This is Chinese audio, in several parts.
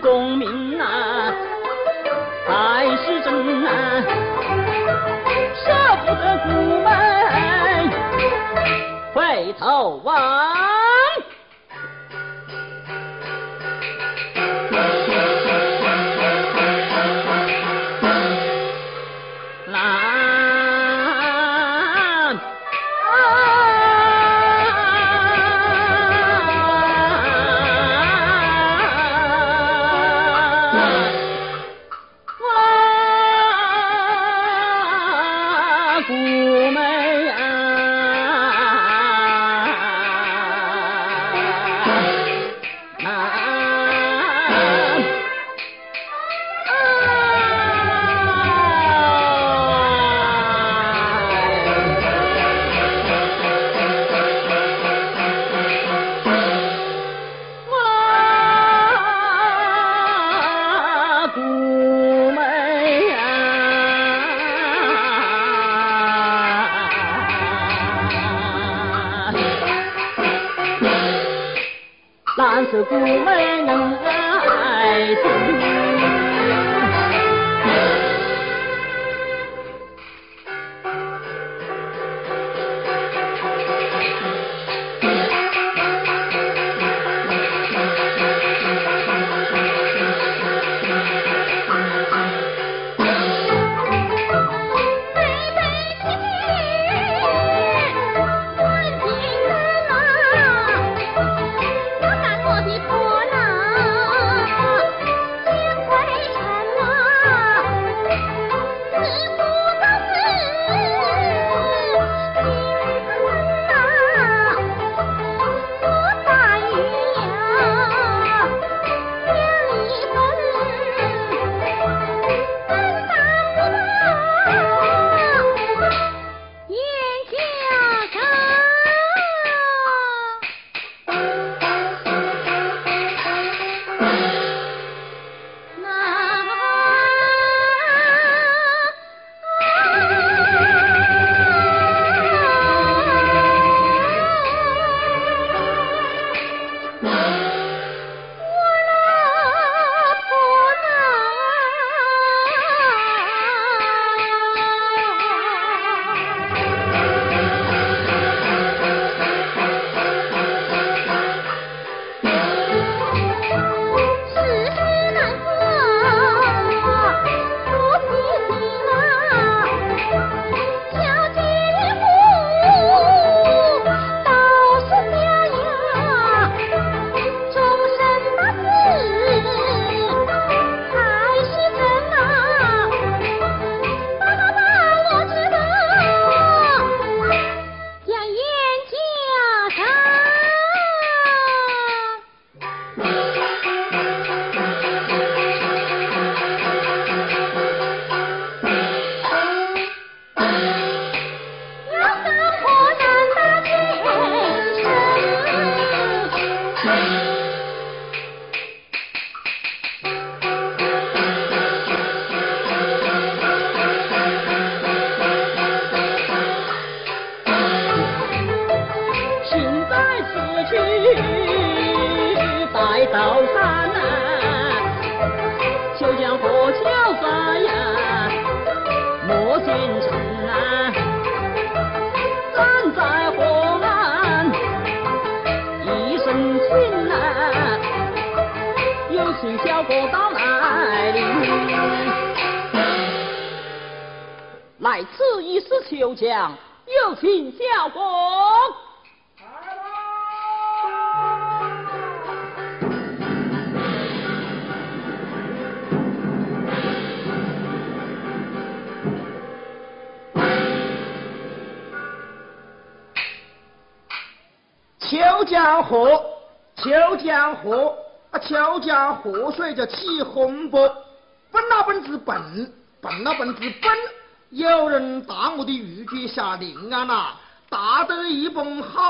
功名。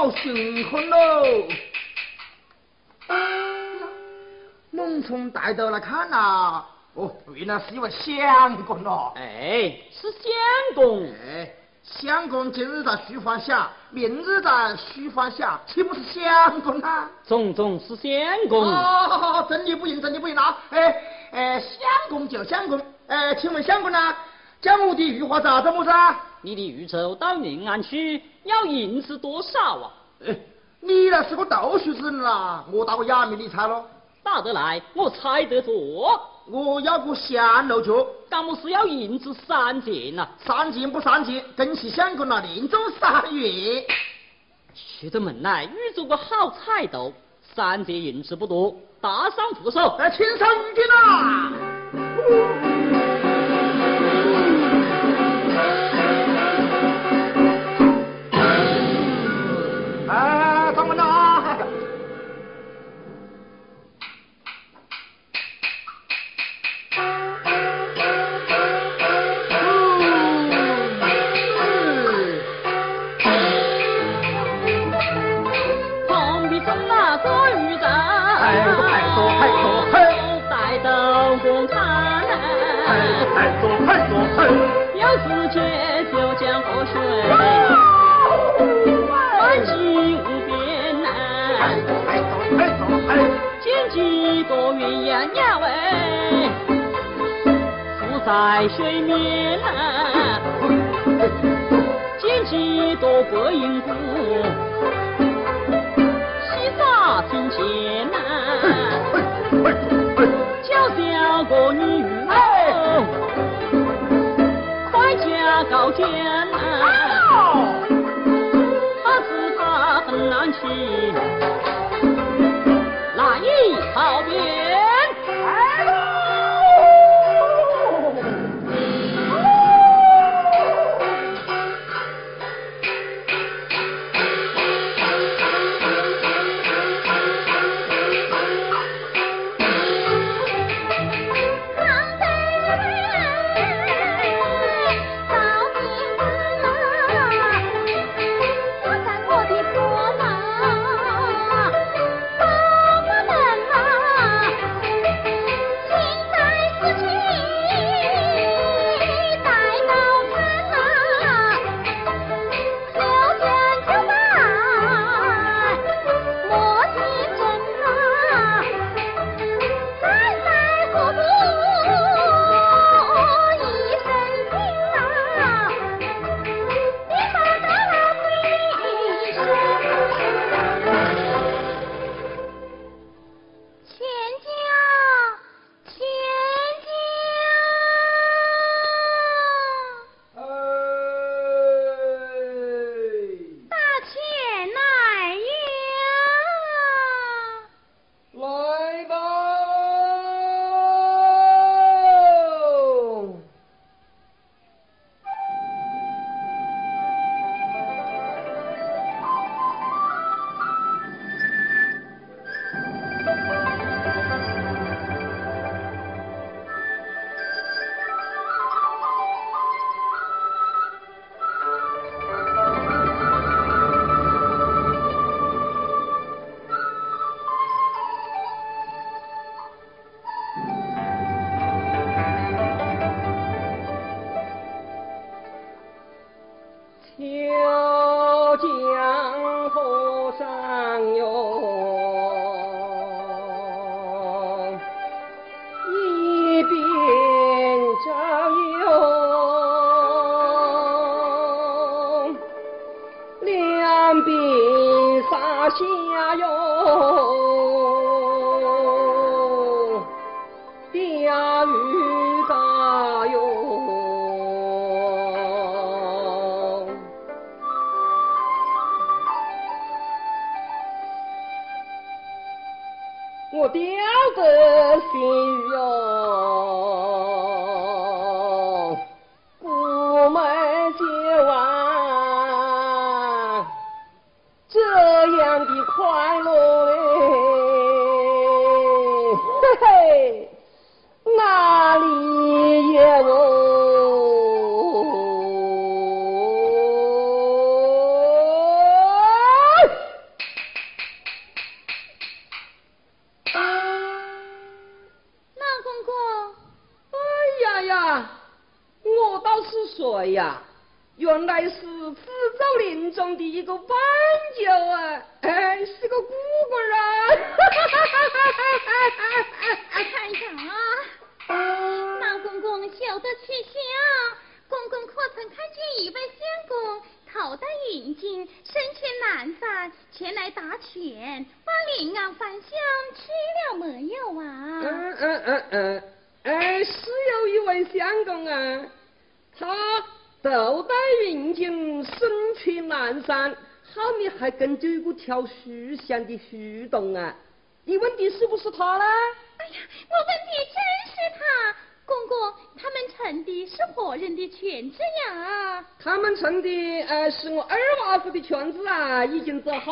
蹦好雄浑喽！猛从带头来看呐，哦，原来是一位相公哦。哎，是相公。哎。相公今日在书房下，明日在书房下，岂不是相公啊？种种是相公。哦，真的不应，真的不应啊！哎哎，相公就相公，哎，请问相公呢？将我的玉花咋子么子？你的玉绸到临安去，要银子多少啊？哎，你那是个读书之人啦，我打个哑谜你猜咯？打得来，我猜得着。我要个香炉脚，干么是要银子三钱呐？三钱不三钱，恭喜相公了，连中三月。出得门来遇着个好彩头，三件银子不多，大赏扶手，来请上玉阶啦。在水面啊，捡几朵白银菇，洗洒庭前呐，叫小个女儿，快嫁高家呐，怕是她很难娶，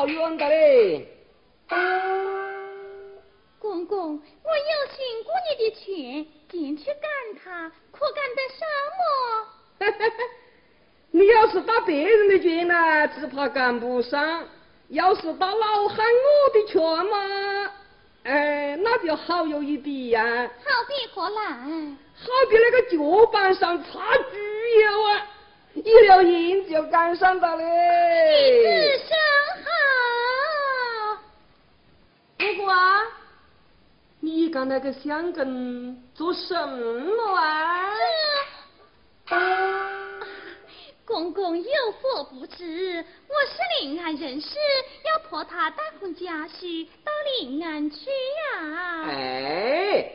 经走好远的嘞。公公，我有寻过你的圈，进去赶他，可赶得上么？你要是打别人的圈呢，只怕赶不上。要是打老汉我的圈嘛，哎，那就好有一比呀。好比何来？好比那个脚板上擦猪油啊，一溜烟就赶上了嘞。日子好。不过啊，你干那个香根做什么啊？公公有所不知，我是临安人士，要托他带回家婿到临安去呀。哎，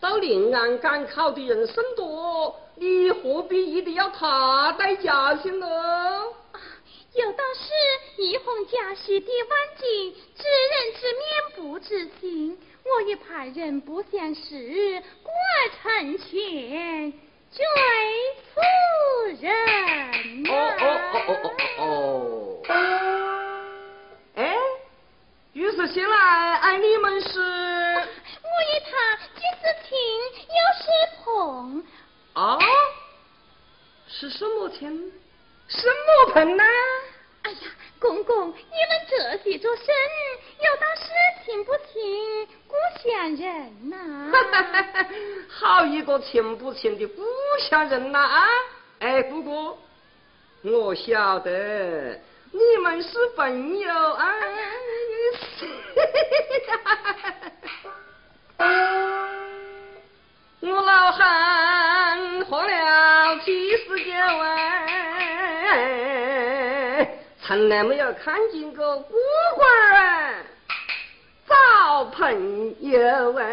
到临安赶考的人甚多，你何必一定要他带家婿呢？有道是一封家婿抵万金，知人知面不知心。我也怕人不相识，故而成全。追夫人。哦哦哦哦哦哦哦。哎，于是先来爱你们是。我与他既是亲又是朋。啊？是什么亲？什么盆呢？哎呀，公公，你们这些做甚？有道是亲不亲，故乡人呐。好一个亲不亲的故乡人呐！啊，哎，姑姑，我晓得你们是朋友啊。我老汉喝了七十九啊。从来没有看见过孤儿啊，找 朋友哎！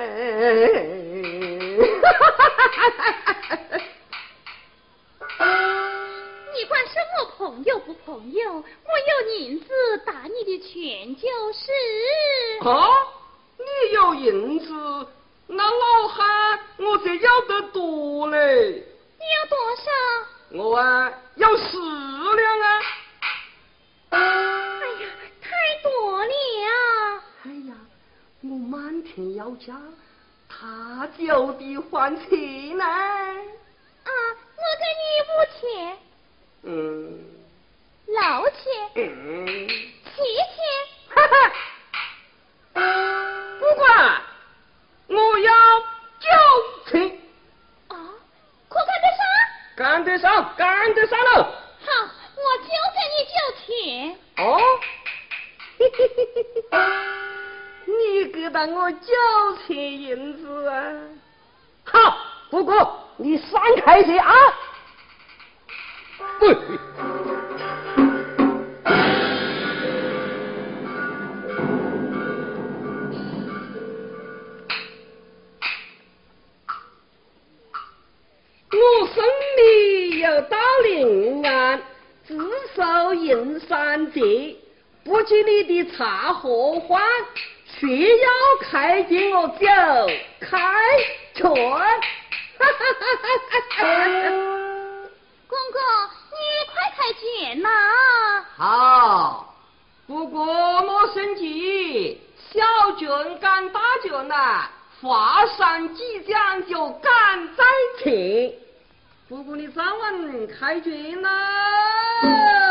你管什么朋友不朋友？我有银子打你的拳就是。啊，你有银子，那老汉我才要得多嘞。你要多少？我啊，要十两啊。哎呀，太多了！哎呀，我满天要价，他就得还钱呢。啊，我给你五千。嗯。六千。嗯。七千。哈哈。不管，我要九千。赶得上，赶得上了。好，我就给你脚钱。哦，嘿嘿嘿嘿嘿。你给到我九钱银子啊？好，不过你闪开些啊！临安只收银山折不及你的茶和饭却要开给我酒开春 公公你快开卷呐。好不过莫生气小军赶大军呢华山即将就赶在前姑姑的三碗开卷啦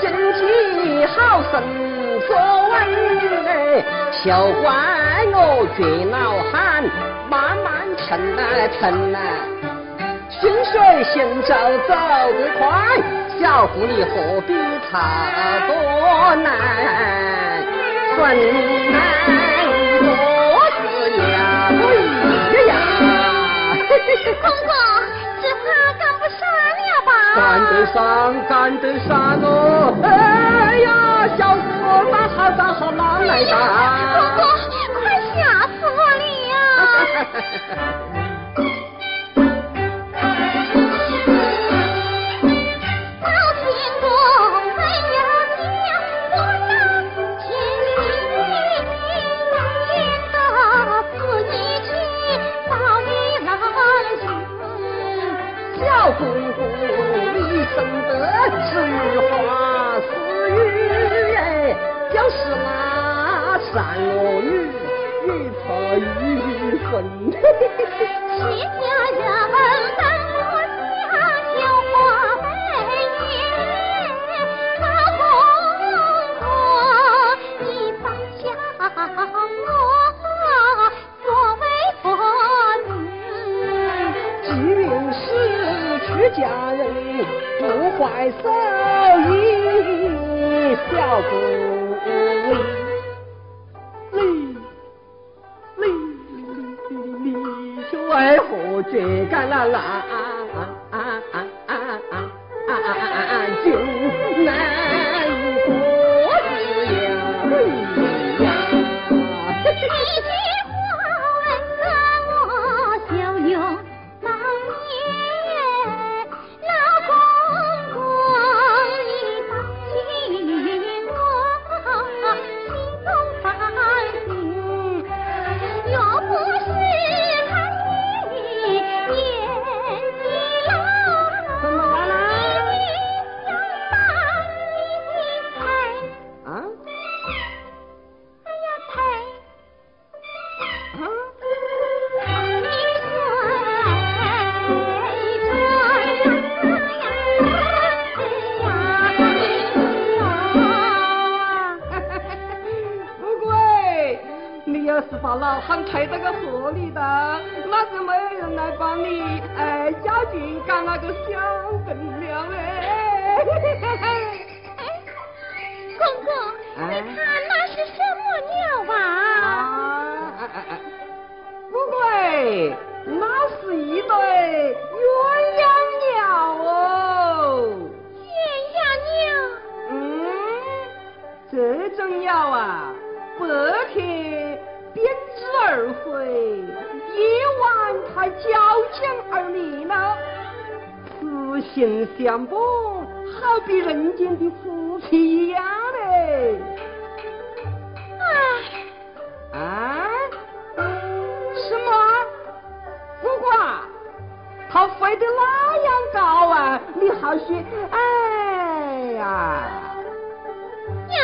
心情好生说谓小怪我却老汉慢慢沉呐沉呐心水行走走得快小狐狸何必怕多难？困难我是呀个呀呀。公公干得上干得上哦。哎呀小哥站好站好哪来了哥哥快吓死我了呀。是女花似玉哎叫是那善恶雨，雨破玉分家人跟我你下我作为子。家人不怀手艺，笑不为。你你你你你，为何追赶那？讲儿女呢？此心相伴，好比人间的夫妻一样嘞。哎，啊？什么？不管，他飞得那样高啊！你好些，哎呀！呀，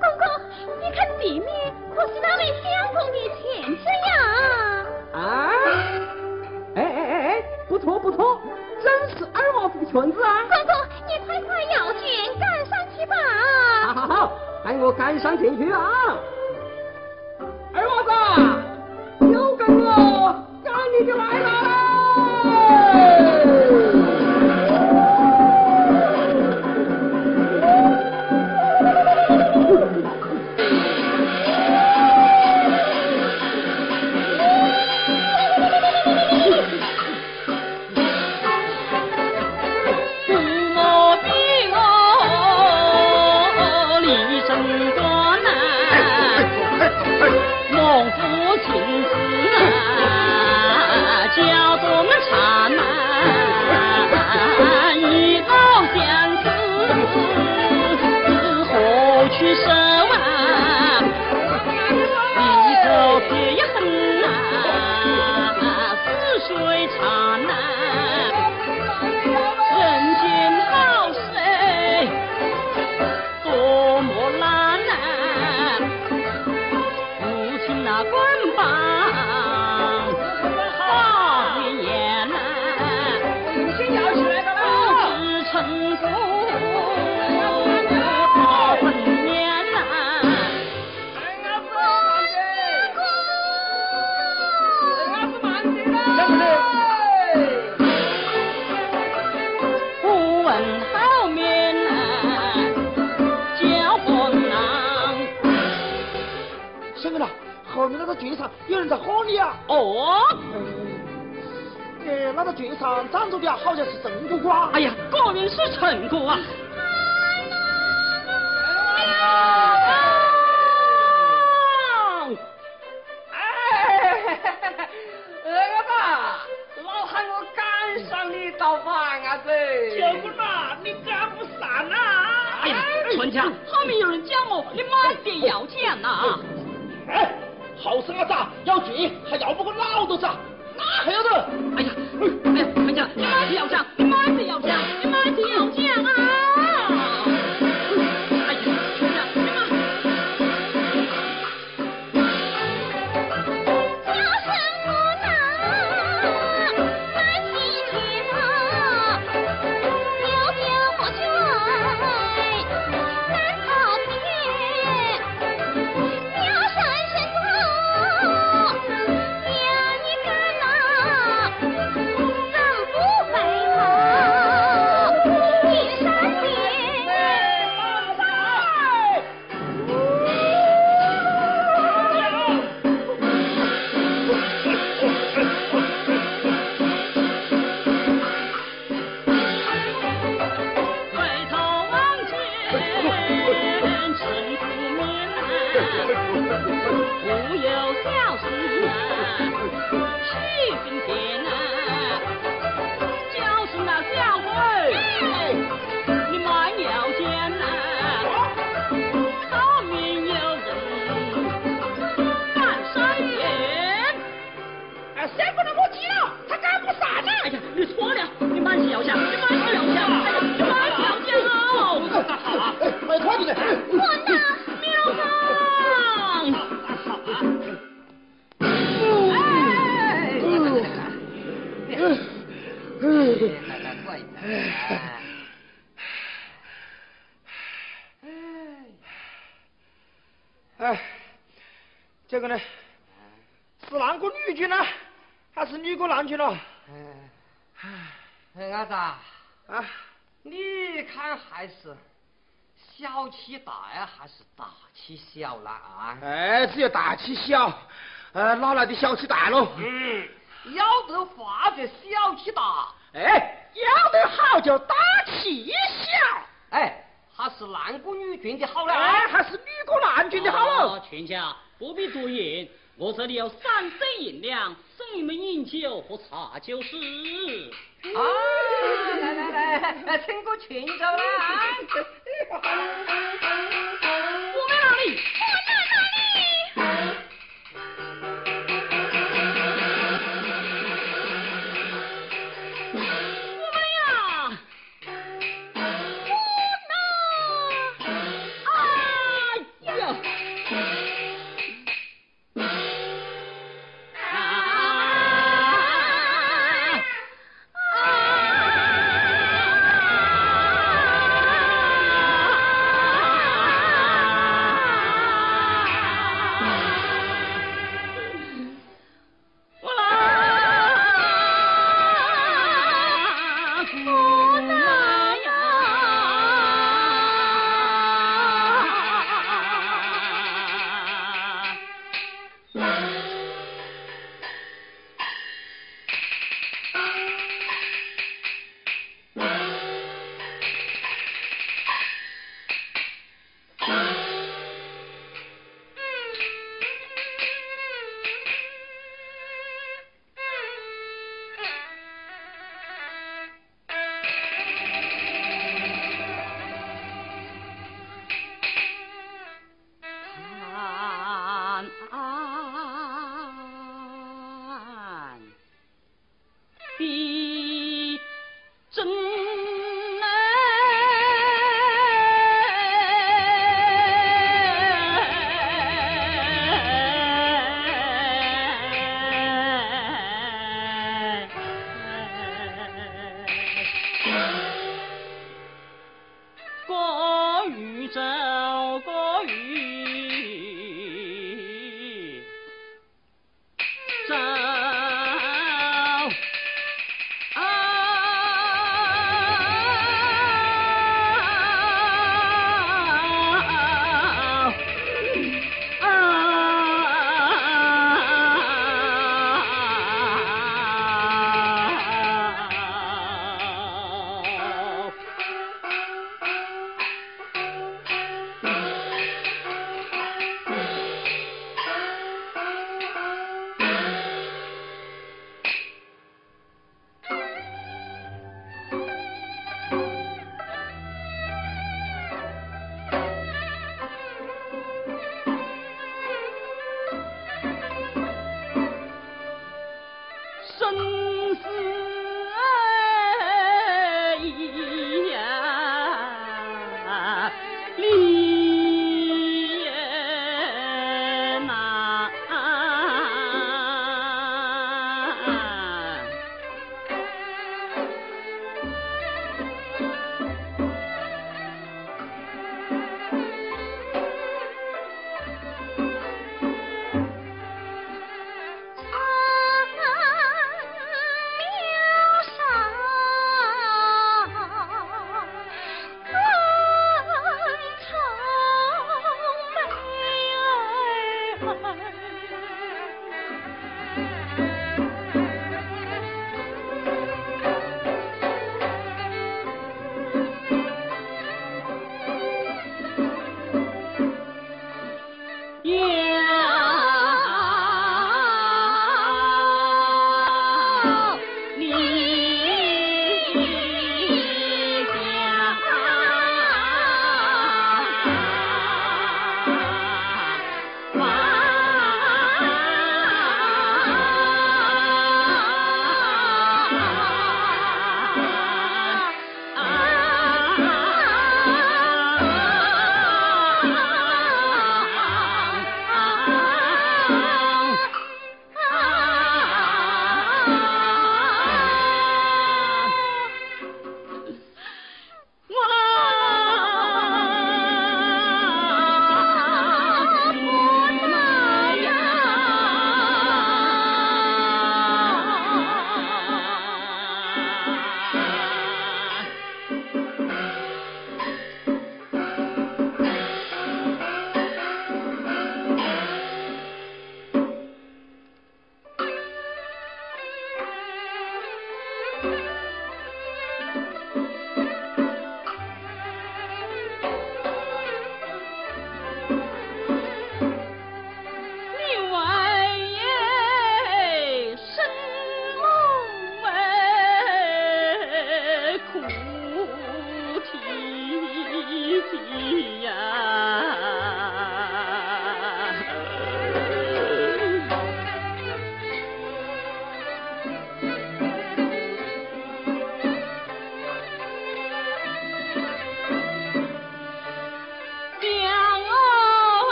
公公，你看地面可是那位相公的裙子呀？啊？哎哎哎哎，不错不错，真是二娃子的裙子啊！公公，你快快要卷赶上去吧！好好好，带我赶上前去啊！二娃子，有跟我赶你就来了。人在喝你啊！哦，哎，那个剧场站着的好像是陈姑姑啊！哎呀，果然是陈姑啊！哎，要不过老头子，哪大气小了啊？哎，只有大气小，呃，哪来的小气大喽？嗯，要得话就小气大，哎，要得好就大气小，哎，还是男过女军的好了。哎，还是女过男军的好喽。哦，全家不必多言，我这里有三升银两，送你们饮酒喝茶就是。啊，来来来，请过群走了我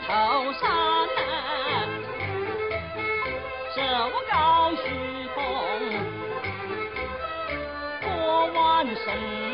头上这，手高虚捧过万神。